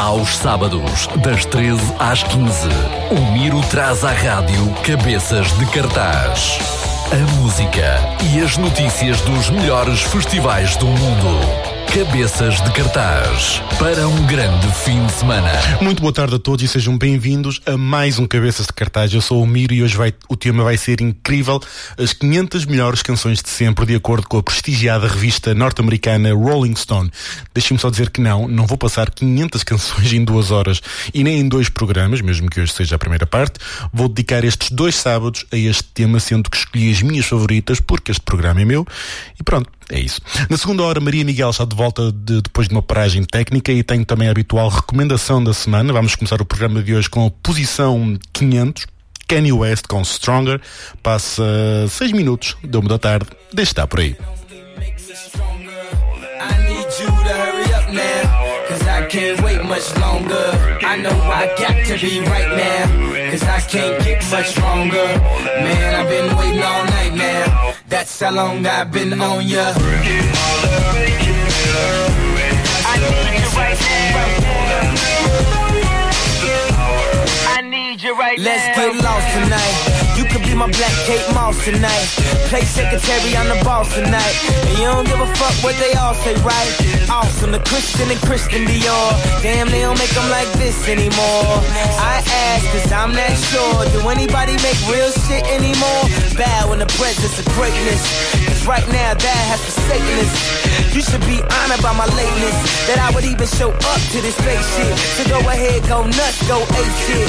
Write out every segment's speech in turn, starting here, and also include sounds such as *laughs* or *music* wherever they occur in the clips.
Aos sábados, das 13 às 15, o Miro traz à rádio cabeças de cartaz. A música e as notícias dos melhores festivais do mundo. Cabeças de cartaz para um grande fim de semana. Muito boa tarde a todos e sejam bem-vindos a mais um Cabeças de Cartaz. Eu sou o Miro e hoje vai, o tema vai ser incrível: as 500 melhores canções de sempre, de acordo com a prestigiada revista norte-americana Rolling Stone. Deixem-me só dizer que não, não vou passar 500 *laughs* canções em duas horas e nem em dois programas, mesmo que hoje seja a primeira parte. Vou dedicar estes dois sábados a este tema, sendo que escolhi as minhas favoritas, porque este programa é meu. E pronto, é isso. Na segunda hora, Maria Miguel está de volta de, depois de uma paragem técnica e tenho também a habitual recomendação da semana. Vamos começar o programa de hoje com a posição 500. Kanye West com Stronger. Passa 6 minutos, deu-me da tarde. Deixa estar por aí. can't wait much longer. I know I got to be right now, cause I can't get much stronger. Man, I've been waiting all night now. That's how long I've been on ya. I need you right now. I need you right Let's get lost tonight. My black Kate Moss tonight. Play secretary, I'm the boss tonight. And you don't give a fuck what they all say, right? Awesome, the Christian and Christian Dior. Damn, they don't make them like this anymore. I ask, cause I'm not sure. Do anybody make real shit anymore? Bow in the presence of greatness. Cause right now, that has forsaken us. You should be honored by my lateness. That I would even show up to this fake shit. So go ahead, go nuts, go ape shit.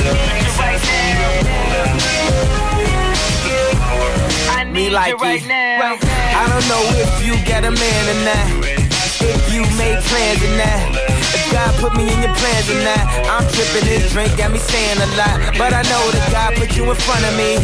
I need you right now. I need like you right now. I don't know if you get a man or not. If you made plans or not. If God put me in your plans or not. I'm tripping this drink, got me saying a lot. But I know that God put you in front of me.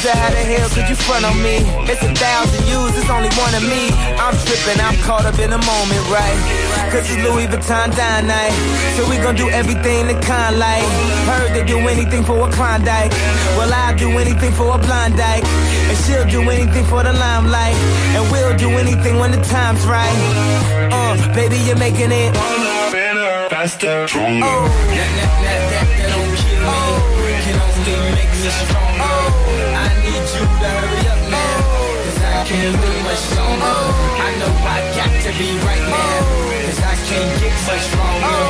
So how the hell could you front on me? It's a thousand yous, it's only one of me. I'm tripping, I'm caught up in the moment, right? Cause it's Louis Vuitton dine night. So we gon' do everything the kind like. Heard they do anything for a Klondike. Well, I'll do anything for a blind dyke. And she'll do anything for the limelight. And we'll do anything when the time's right. Uh, baby, you're making it. Better, faster, stronger. Oh. That, that, that, that, that don't kill me. Oh. Only make me stronger. Oh you to hurry up now. Oh. Cause I can't wait much longer. Oh. I know I got to be right now. Oh. Cause I can't get much stronger.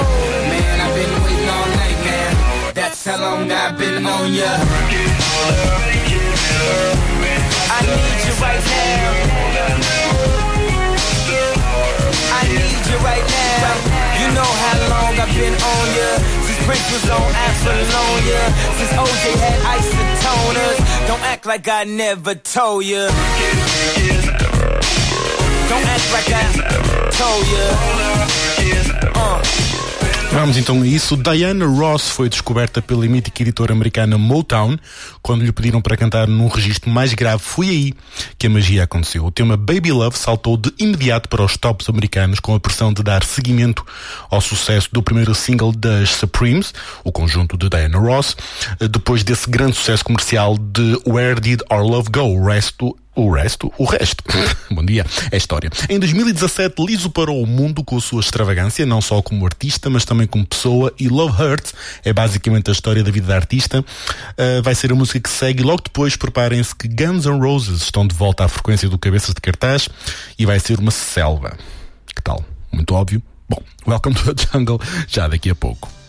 Man, I've been waiting all night now. That's how long I've been on ya. I need you right now. I need you right now. You know how long I've been on ya. Prince was on. Since OJ had isotoners. Don't act like I never told ya. Don't act like I told ya. Uh. Vamos então a isso. Diana Ross foi descoberta pela mítica editora americana Motown quando lhe pediram para cantar num registro mais grave. Foi aí que a magia aconteceu. O tema Baby Love saltou de imediato para os tops americanos com a pressão de dar seguimento ao sucesso do primeiro single das Supremes, o conjunto de Diana Ross, depois desse grande sucesso comercial de Where Did Our Love Go? O resto o resto, o resto. *laughs* Bom dia, é história. Em 2017, Liso parou o mundo com a sua extravagância, não só como artista, mas também como pessoa, e Love Hurts é basicamente a história da vida da artista. Uh, vai ser a música que segue, e logo depois preparem-se que Guns N' Roses estão de volta à frequência do Cabeças de Cartaz e vai ser uma selva. Que tal? Muito óbvio. Bom, welcome to the jungle, já daqui a pouco.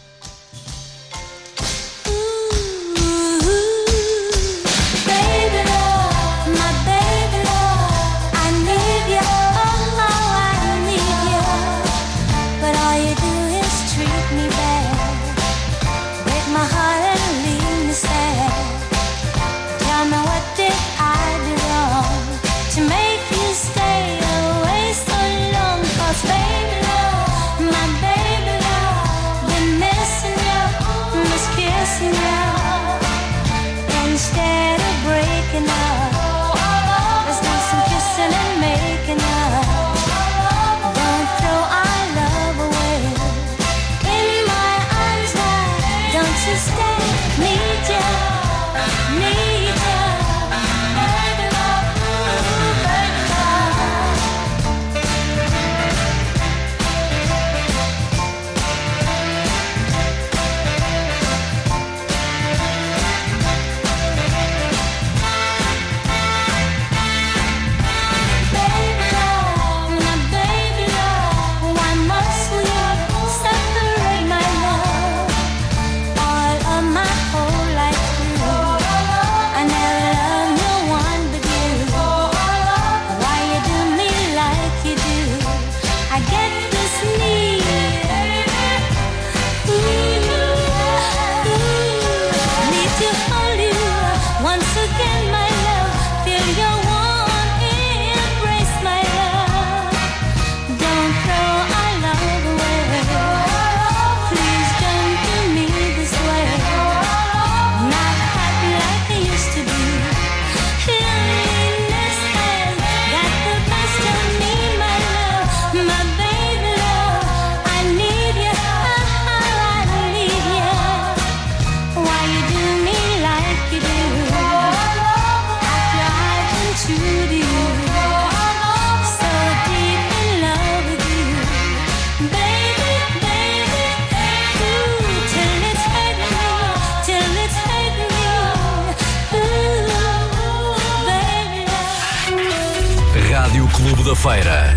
Segunda-feira.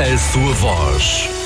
A sua voz.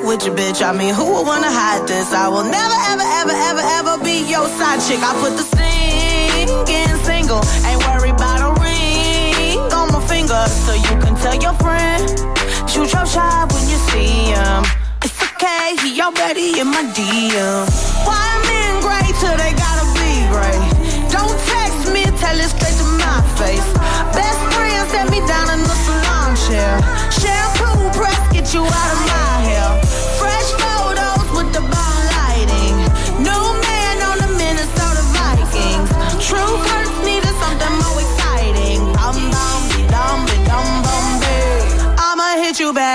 Back with your bitch. I mean, who would wanna hide this? I will never, ever, ever, ever, ever be your side chick. I put the singing single. Ain't worried about a ring on my finger. So you can tell your friend, shoot your shot when you see him. It's okay, he already in my DM. Why men great till they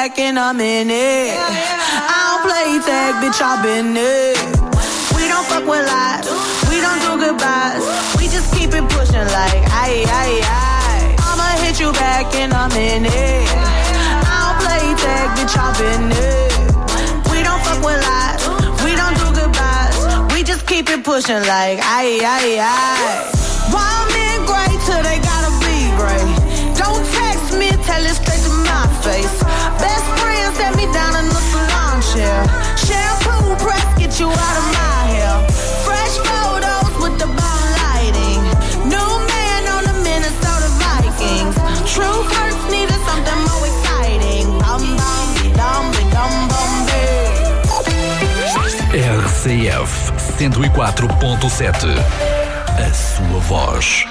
hit you back in a minute. I don't play tag, bitch, I've been it. We don't fuck with lies. We don't do goodbyes. We just keep it pushing like aye aye aye. I'ma hit you back in a minute. I don't play tag, bitch, I've been it. We don't fuck with lies. We don't do goodbyes. We just keep it pushing like aye aye aye. Wild men great till they you out of my hair. Fresh photos with the bomb lighting. New man on the Minnesota Vikings. True hurts needed something more exciting. Dum dum dum dum dum RCF 104.7. A sua voz.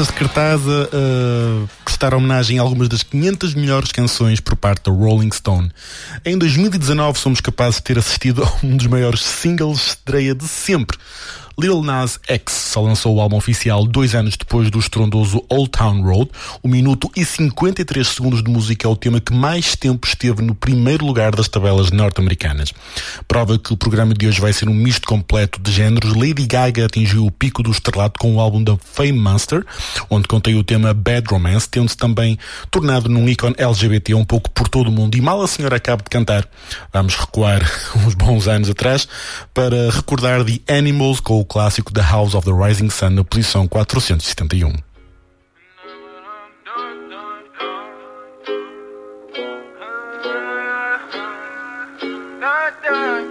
Cabeças de cartaz prestar homenagem a algumas das 500 melhores canções por parte da Rolling Stone. Em 2019 somos capazes de ter assistido a um dos maiores singles de estreia de sempre. Lil Nas X só lançou o álbum oficial dois anos depois do estrondoso Old Town Road. O minuto e 53 segundos de música é o tema que mais tempo esteve no primeiro lugar das tabelas norte-americanas. Prova que o programa de hoje vai ser um misto completo de géneros. Lady Gaga atingiu o pico do estrelato com o álbum da Fame Monster, onde contém o tema Bad Romance, tendo-se também tornado num ícone LGBT um pouco por todo o mundo. E mal a senhora acaba de cantar, vamos recuar *laughs* uns bons anos atrás para recordar The Animals com o clássico The House of the Rising Sun na posição 471.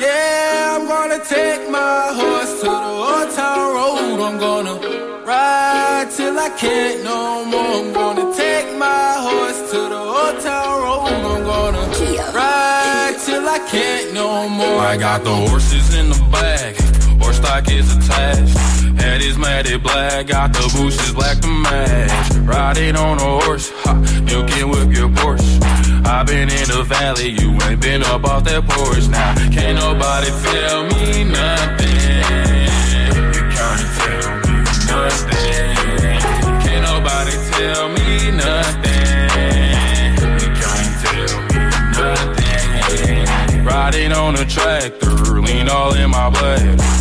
Yeah, I'm gonna take my horse to the old town road. I'm gonna ride till I can't no more. I'm gonna take my horse to the old town road. I'm gonna ride till I can't no more. I got the horses in the back, horse stock is attached. Head is matted black, got the bushes black to match. Riding on a horse, ha, you can whip your Porsche. i been in the valley, you ain't been up off that porch. Now, can't nobody tell me nothing. You can't tell me nothing. Can't nobody tell me nothing. You can't tell me nothing. Riding on a tractor, lean all in my blood.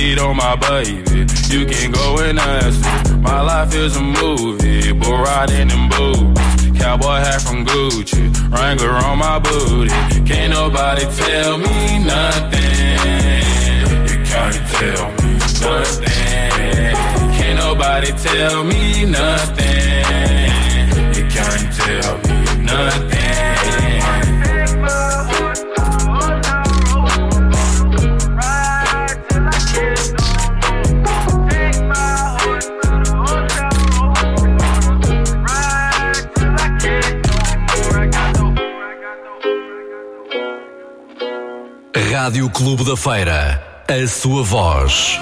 Cheated on my baby, you can go and ask her. My life is a movie, bull riding in boots. Cowboy hat from Gucci, Wrangler on my booty. Can't nobody tell me nothing. You can't tell me nothing. Can't nobody tell me nothing. You can't tell me nothing. Rádio Clube da Feira. A sua voz.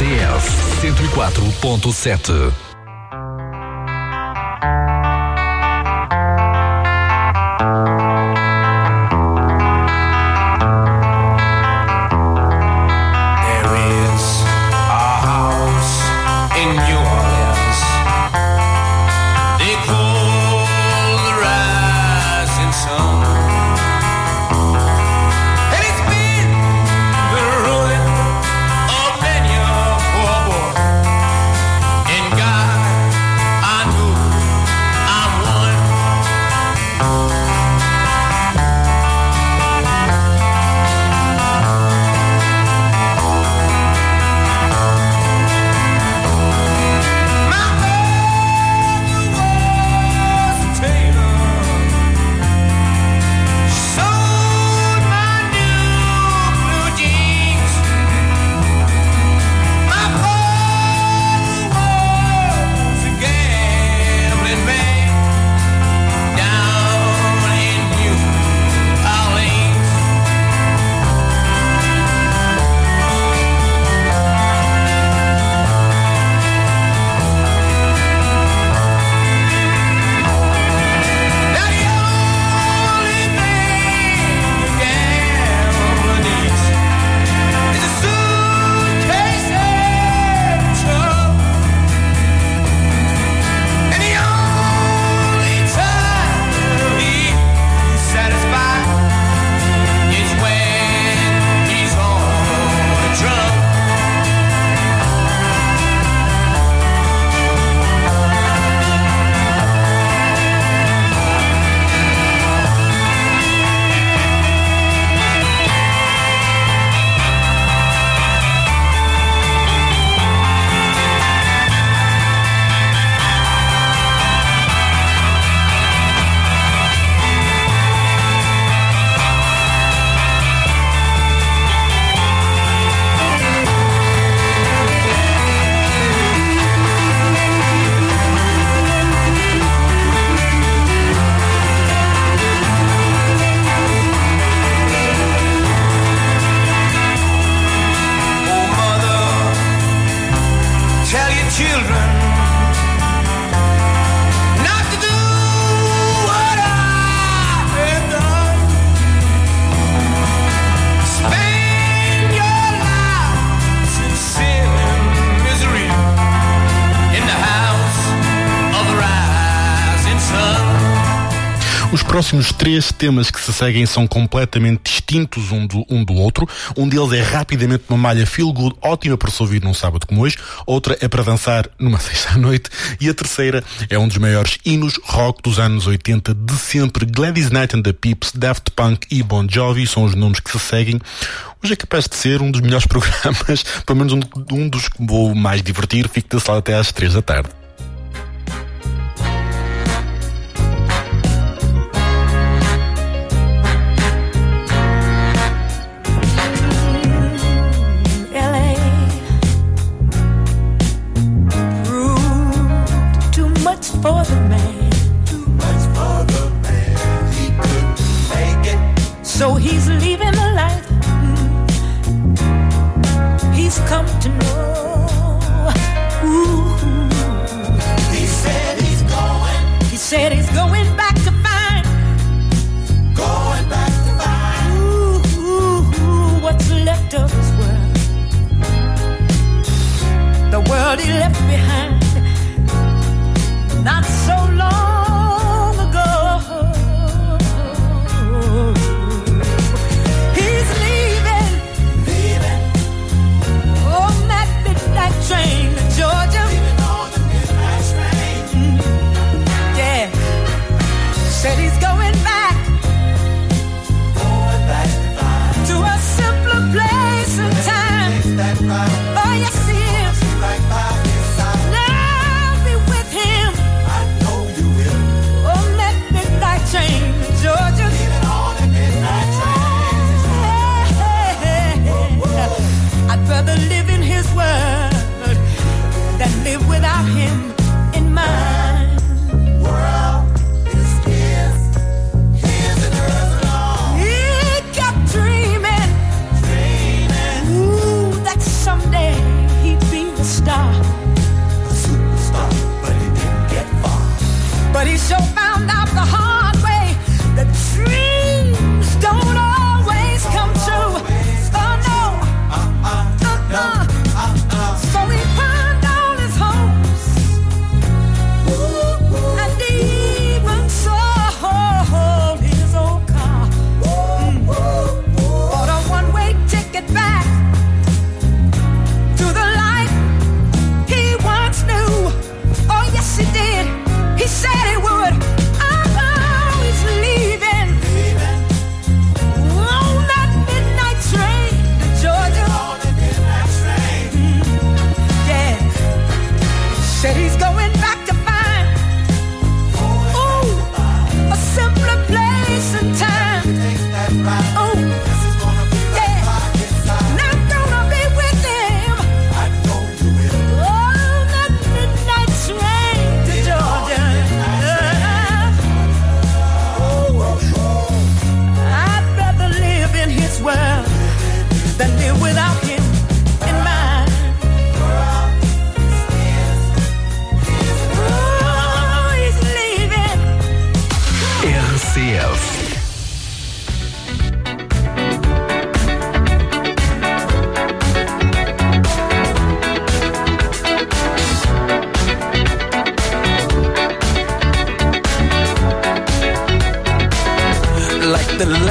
CF 104.7 próximos três temas que se seguem são completamente distintos um do, um do outro. Um deles é rapidamente uma malha feel good, ótima para se ouvir num sábado como hoje. Outra é para dançar numa *laughs* sexta noite. E a terceira é um dos maiores hinos rock dos anos 80 de sempre. Gladys Knight and the Pips, Daft Punk e Bon Jovi são os nomes que se seguem. Hoje é capaz de ser um dos melhores *laughs* programas, pelo menos um, um dos que vou mais divertir. Fico da sala até às três da tarde.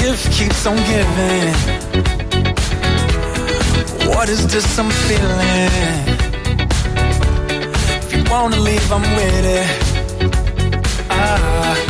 Gift keeps on giving. What is this I'm feeling? If you wanna leave, I'm with it. Ah.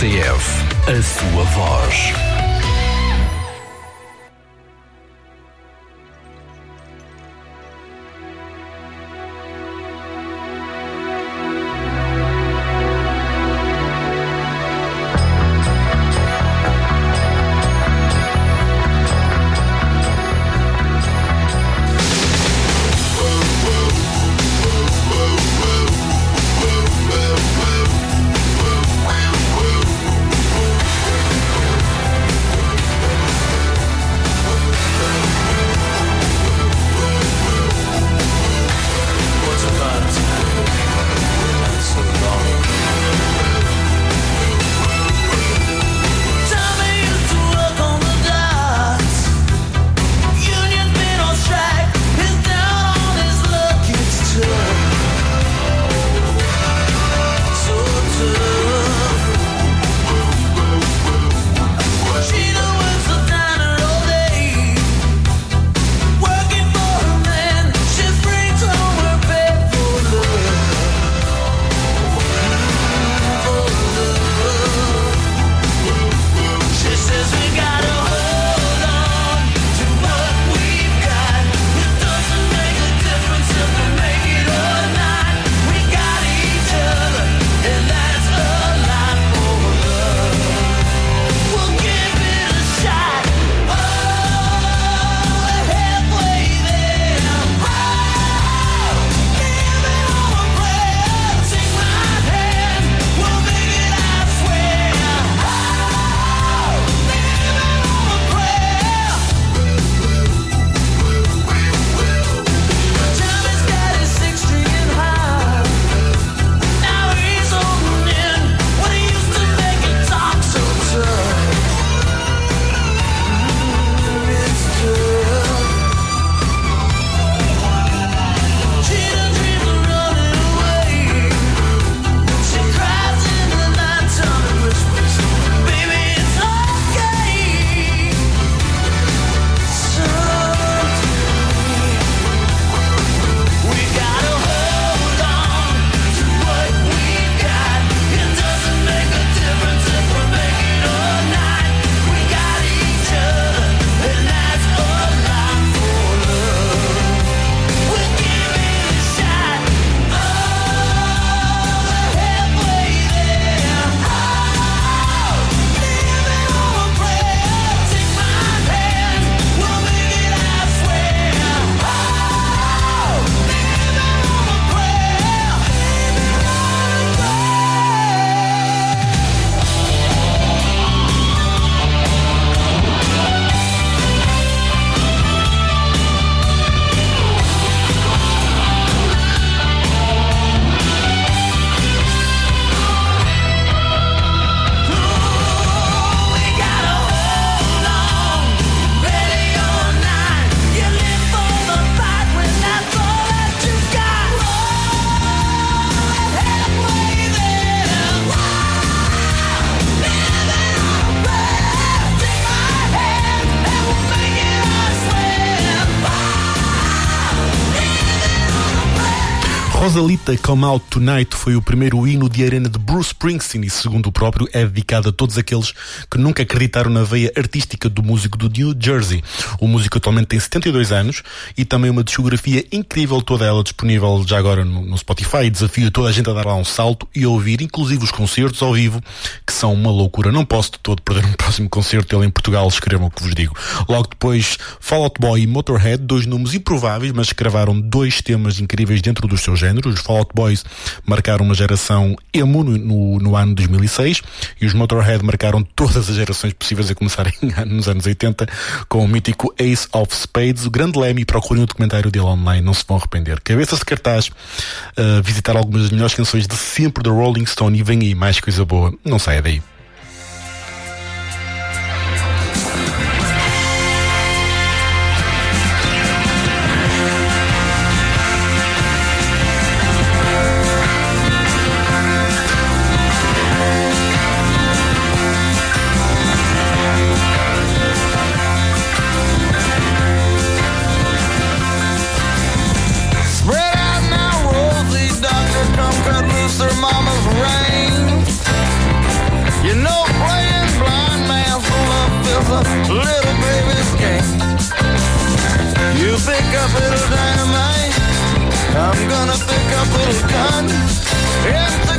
RCF, a sua voz. Rosalita Come Out Tonight foi o primeiro hino de arena de Bruce Springsteen e, segundo o próprio, é dedicado a todos aqueles que nunca acreditaram na veia artística do músico do New Jersey. O músico atualmente tem 72 anos e também uma discografia incrível, toda ela disponível já agora no, no Spotify. Desafio toda a gente a dar lá um salto e a ouvir, inclusive os concertos ao vivo, que são uma loucura. Não posso de todo perder um *laughs* próximo concerto dele em Portugal, escrevam o que vos digo. Logo depois, Fall Out Boy e Motorhead, dois nomes improváveis, mas que gravaram dois temas incríveis dentro dos seus géneros. Os Fall Out Boys marcaram uma geração emo no, no, no ano 2006 e os Motorhead marcaram todas as gerações possíveis a começar em- *laughs* nos anos 80 com o mítico Ace of Spades, o grande Lemmy, procurem o documentário dele online, não se vão arrepender. Cabeças de cartaz, uh, visitar algumas das melhores canções de sempre da Rolling Stone e vem aí mais coisa boa, não saia daí. Little baby's game. You pick up little dynamite, I'm gonna pick up little gun.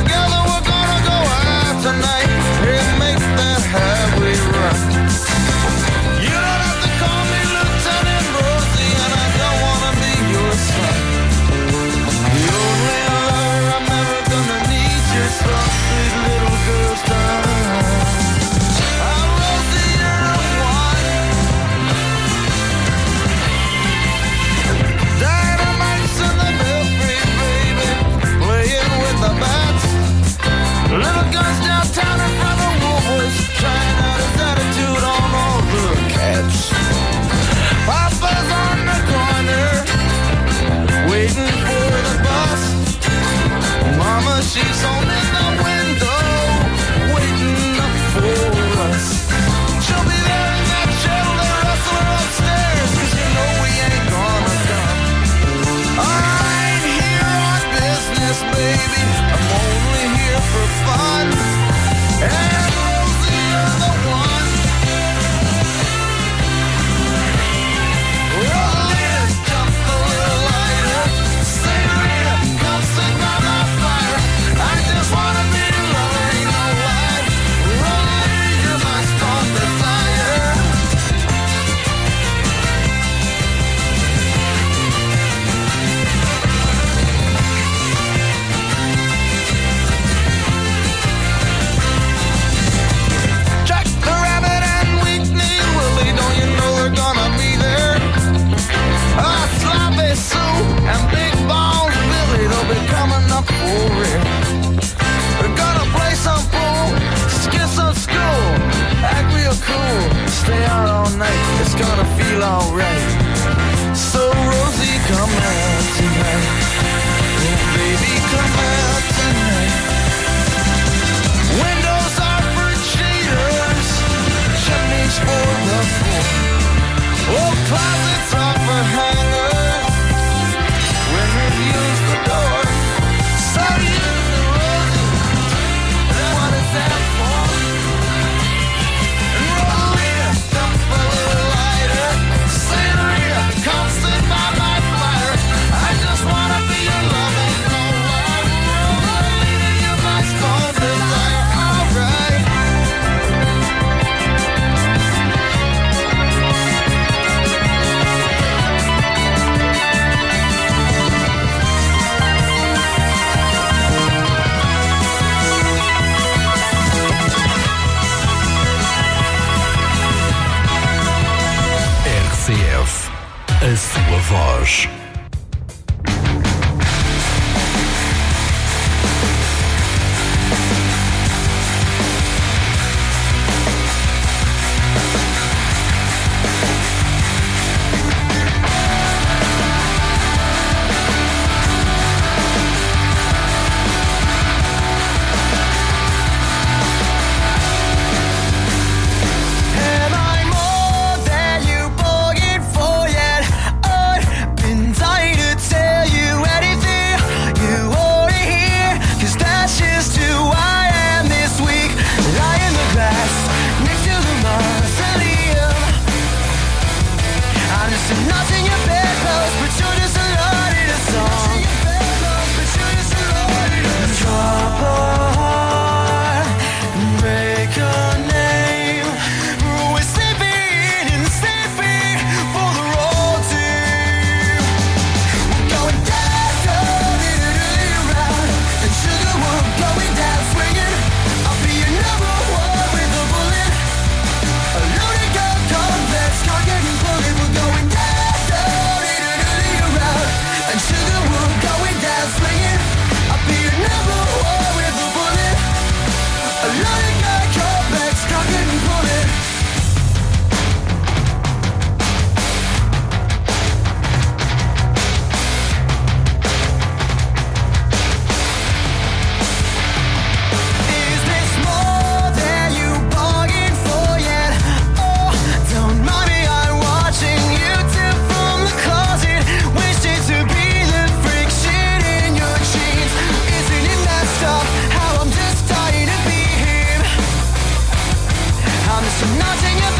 promise you nothing.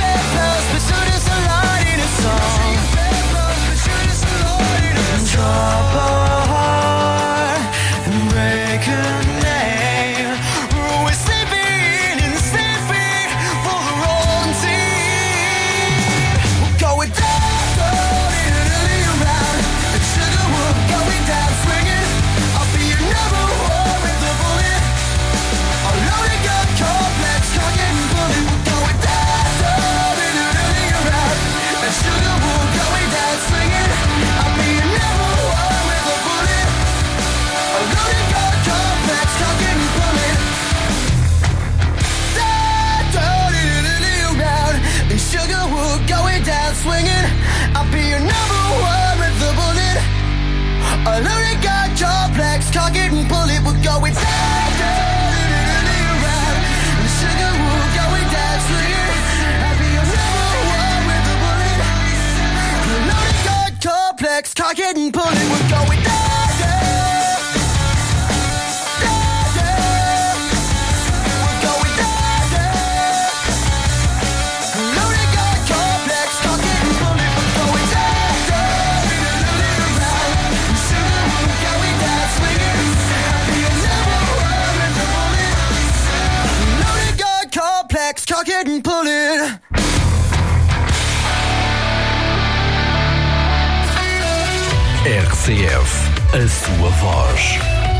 a sua voz.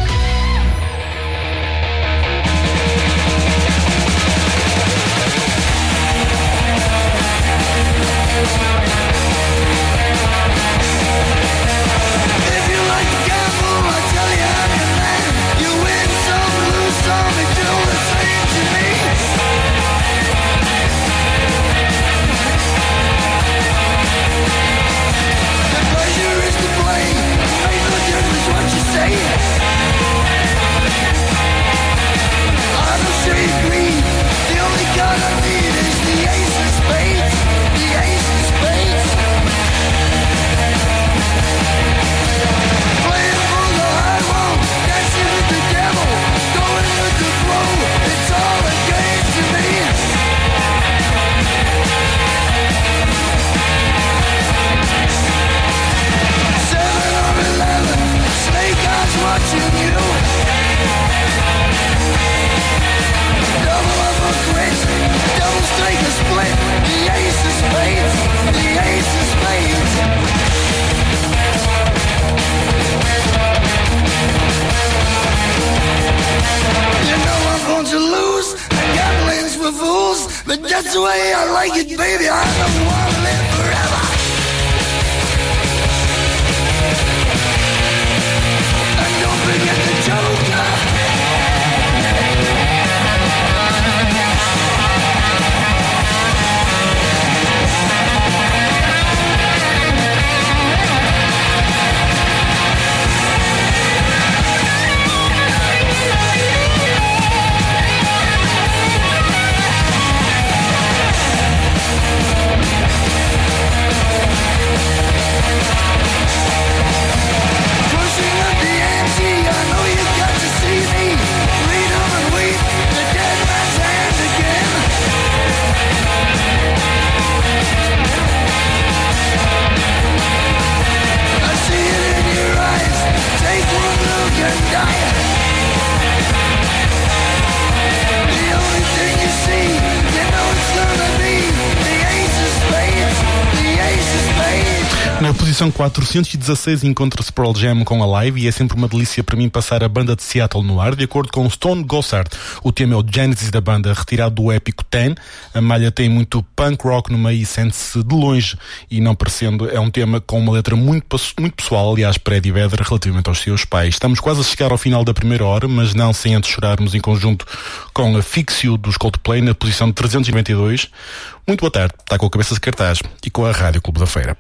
The the. You know I'm going to lose. The gambling's for fools, but that's the way I like it, baby. I don't want to live forever. edição 416 encontra-se Pearl Jam com a live e é sempre uma delícia para mim passar a banda de Seattle no ar, de acordo com Stone Gossard. O tema é o Genesis da banda, retirado do épico Ten. A malha tem muito punk rock no meio e sente-se de longe e não parecendo. É um tema com uma letra muito, muito pessoal, aliás, para Eddie Vedder, relativamente aos seus pais. Estamos quase a chegar ao final da primeira hora, mas não sem antes chorarmos em conjunto com a Fixio dos Coldplay na posição de 392. Muito boa tarde, está com a cabeça de cartaz e com a Rádio Clube da Feira.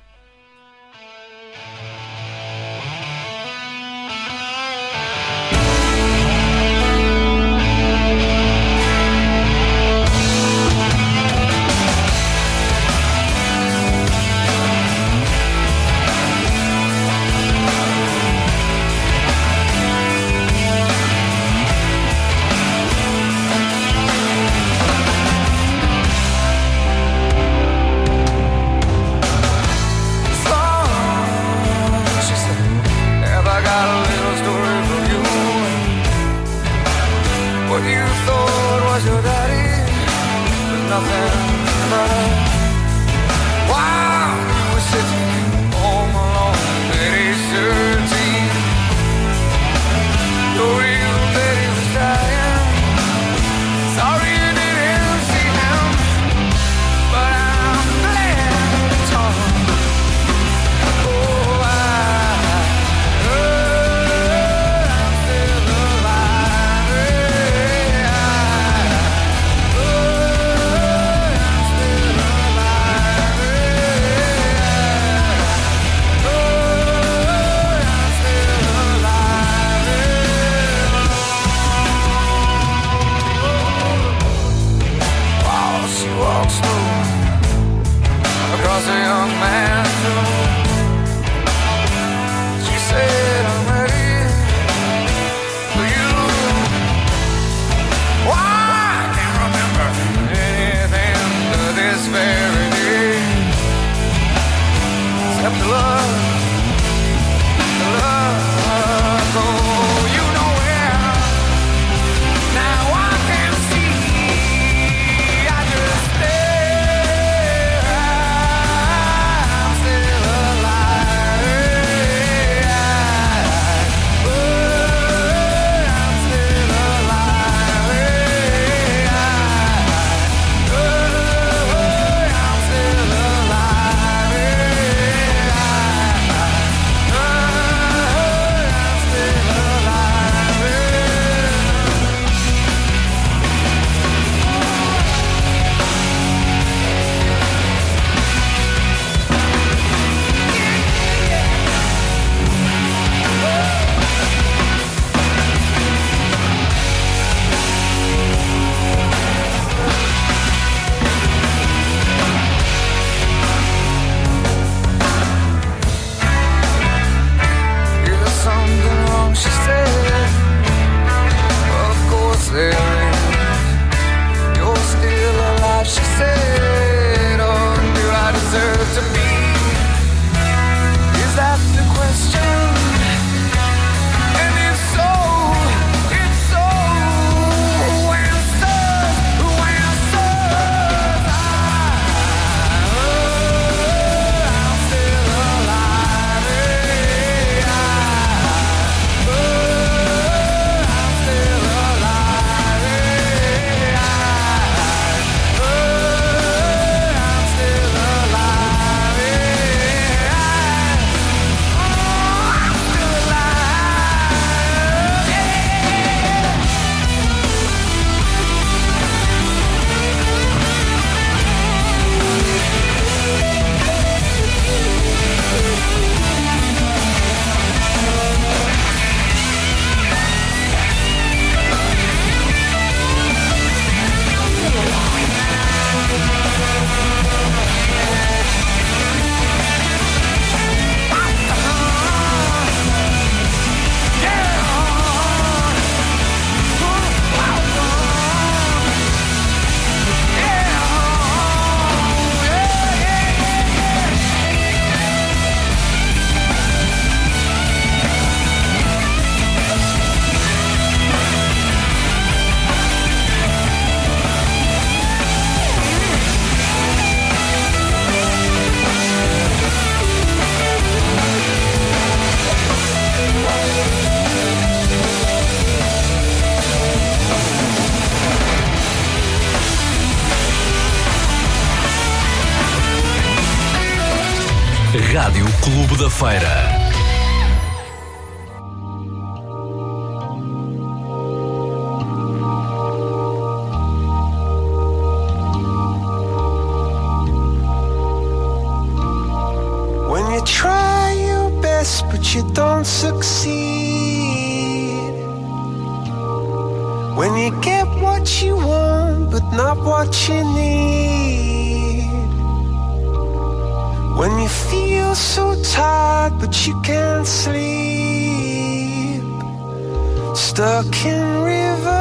stuck in reverse,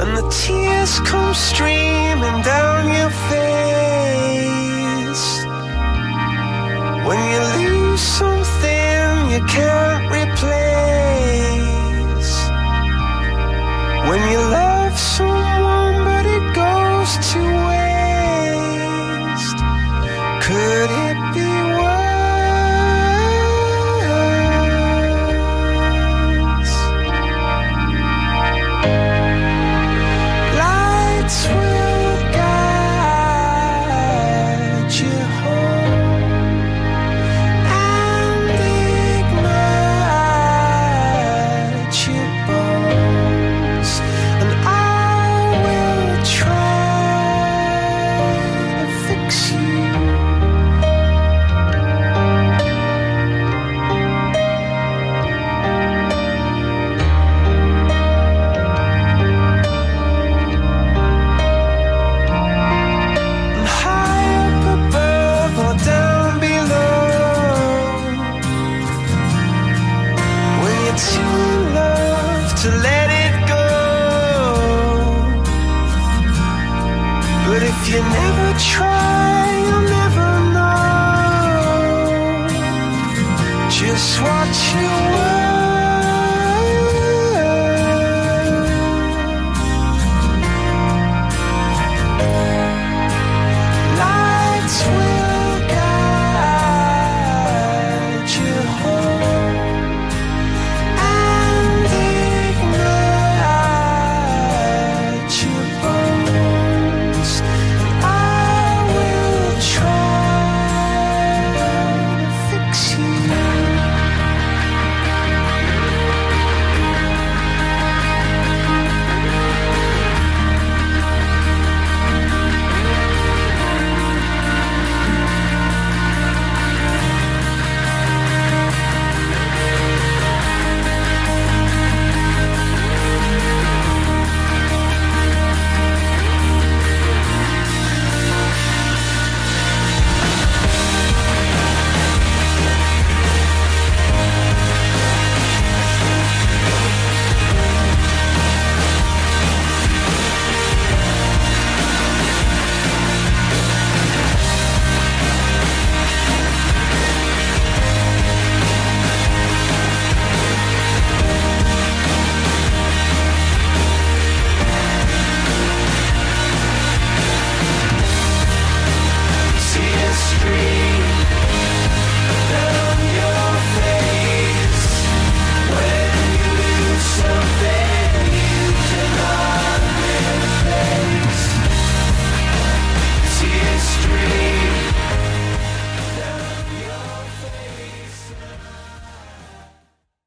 and the tears come streaming down your face when you lose something you can't.